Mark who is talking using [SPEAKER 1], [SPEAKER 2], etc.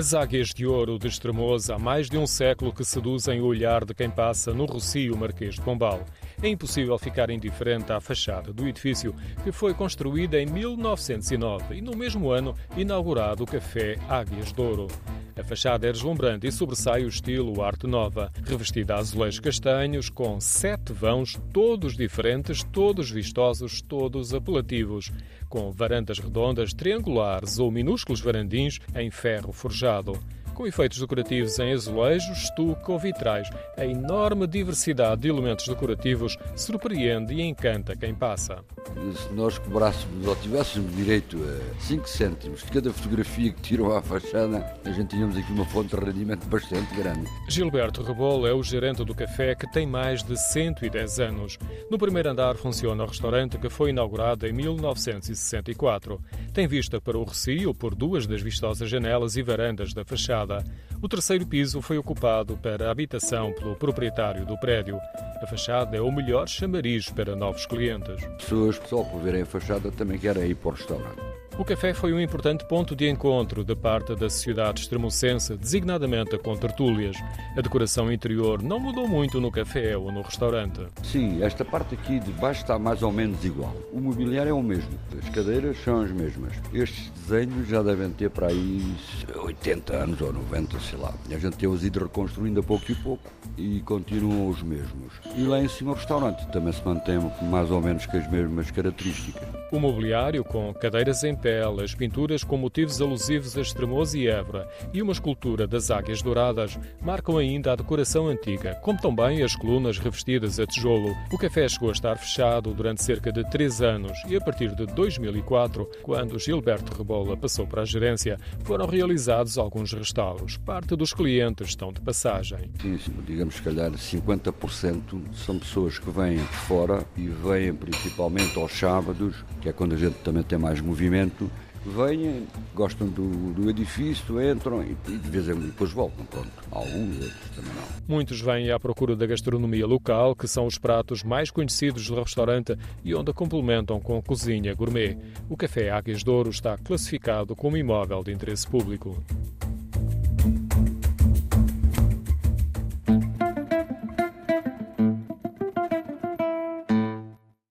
[SPEAKER 1] As águias de ouro de Estremoz há mais de um século que seduzem o olhar de quem passa no Rocio Marquês de Pombal. É impossível ficar indiferente à fachada do edifício, que foi construída em 1909 e, no mesmo ano, inaugurado o Café Águias de Ouro. A fachada é deslumbrante e sobressai o estilo Arte Nova, revestida a azulejos castanhos, com sete vãos, todos diferentes, todos vistosos, todos apelativos, com varandas redondas, triangulares ou minúsculos varandins em ferro forjado com efeitos decorativos em azulejos, estuque ou vitrais. A enorme diversidade de elementos decorativos surpreende e encanta quem passa.
[SPEAKER 2] Se nós cobrássemos ou tivéssemos direito a 5 cêntimos de cada fotografia que tiram à fachada, a gente tínhamos aqui uma fonte de rendimento bastante grande.
[SPEAKER 1] Gilberto Rebolo é o gerente do café que tem mais de 110 anos. No primeiro andar funciona o restaurante que foi inaugurado em 1964. Tem vista para o Recio por duas das vistosas janelas e varandas da fachada. O terceiro piso foi ocupado para habitação pelo proprietário do prédio. A fachada é o melhor chamariz para novos clientes.
[SPEAKER 2] Pessoas só por verem a fachada também querem ir para o restaurante.
[SPEAKER 1] O café foi um importante ponto de encontro da parte da sociedade extremocense, designadamente com tertúlias. A decoração interior não mudou muito no café ou no restaurante.
[SPEAKER 2] Sim, esta parte aqui de baixo está mais ou menos igual. O mobiliário é o mesmo, as cadeiras são as mesmas. Estes desenhos já devem ter para aí 80 anos ou 90, sei lá. A gente tem-os ido reconstruindo a pouco e pouco e continuam os mesmos. E lá em cima o restaurante também se mantém mais ou menos com as mesmas características.
[SPEAKER 1] O mobiliário com cadeiras em pele, as pinturas com motivos alusivos a Estremoz e Évora e uma escultura das águias douradas marcam ainda a decoração antiga, como também as colunas revestidas a tijolo. O café chegou a estar fechado durante cerca de três anos e a partir de 2004, quando Gilberto Rebola passou para a gerência, foram realizados alguns restauros. Parte dos clientes estão de passagem.
[SPEAKER 2] Sim, digamos que calhar 50% são pessoas que vêm de fora e vêm principalmente aos sábados, que é quando a gente também tem mais movimento vêm, gostam do, do edifício, entram e, e, de vez em quando depois voltam. Pronto, alguns, outros também não.
[SPEAKER 1] Muitos vêm à procura da gastronomia local, que são os pratos mais conhecidos do restaurante e onde complementam com cozinha gourmet. O Café Águias de Ouro está classificado como imóvel de interesse público.